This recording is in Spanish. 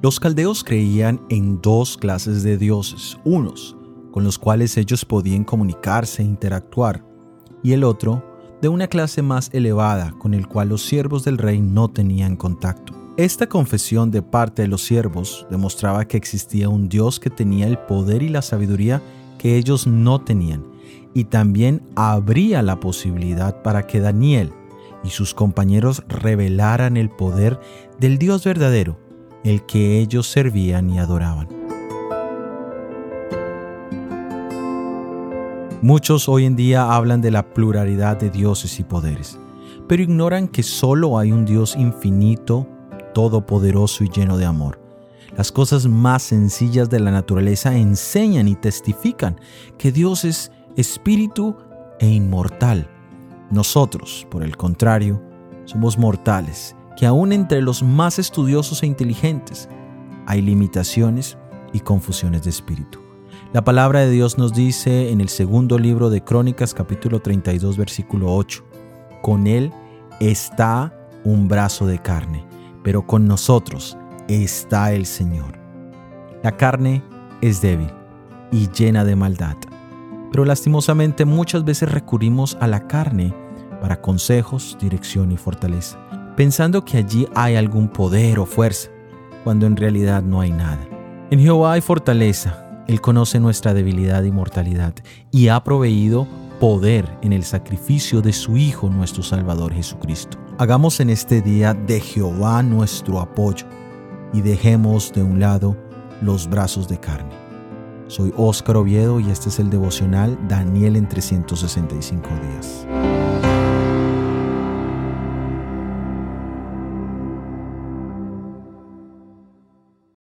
Los caldeos creían en dos clases de dioses, unos con los cuales ellos podían comunicarse e interactuar, y el otro de una clase más elevada con el cual los siervos del rey no tenían contacto. Esta confesión de parte de los siervos demostraba que existía un Dios que tenía el poder y la sabiduría que ellos no tenían, y también habría la posibilidad para que Daniel y sus compañeros revelaran el poder del Dios verdadero, el que ellos servían y adoraban. Muchos hoy en día hablan de la pluralidad de dioses y poderes, pero ignoran que solo hay un Dios infinito, todopoderoso y lleno de amor. Las cosas más sencillas de la naturaleza enseñan y testifican que Dios es espíritu e inmortal. Nosotros, por el contrario, somos mortales, que aún entre los más estudiosos e inteligentes hay limitaciones y confusiones de espíritu. La palabra de Dios nos dice en el segundo libro de Crónicas capítulo 32 versículo 8, con Él está un brazo de carne, pero con nosotros está el Señor. La carne es débil y llena de maldad, pero lastimosamente muchas veces recurrimos a la carne para consejos, dirección y fortaleza, pensando que allí hay algún poder o fuerza, cuando en realidad no hay nada. En Jehová hay fortaleza él conoce nuestra debilidad y mortalidad y ha proveído poder en el sacrificio de su Hijo nuestro Salvador Jesucristo. Hagamos en este día de Jehová nuestro apoyo y dejemos de un lado los brazos de carne. Soy Óscar Oviedo y este es el devocional Daniel en 365 días.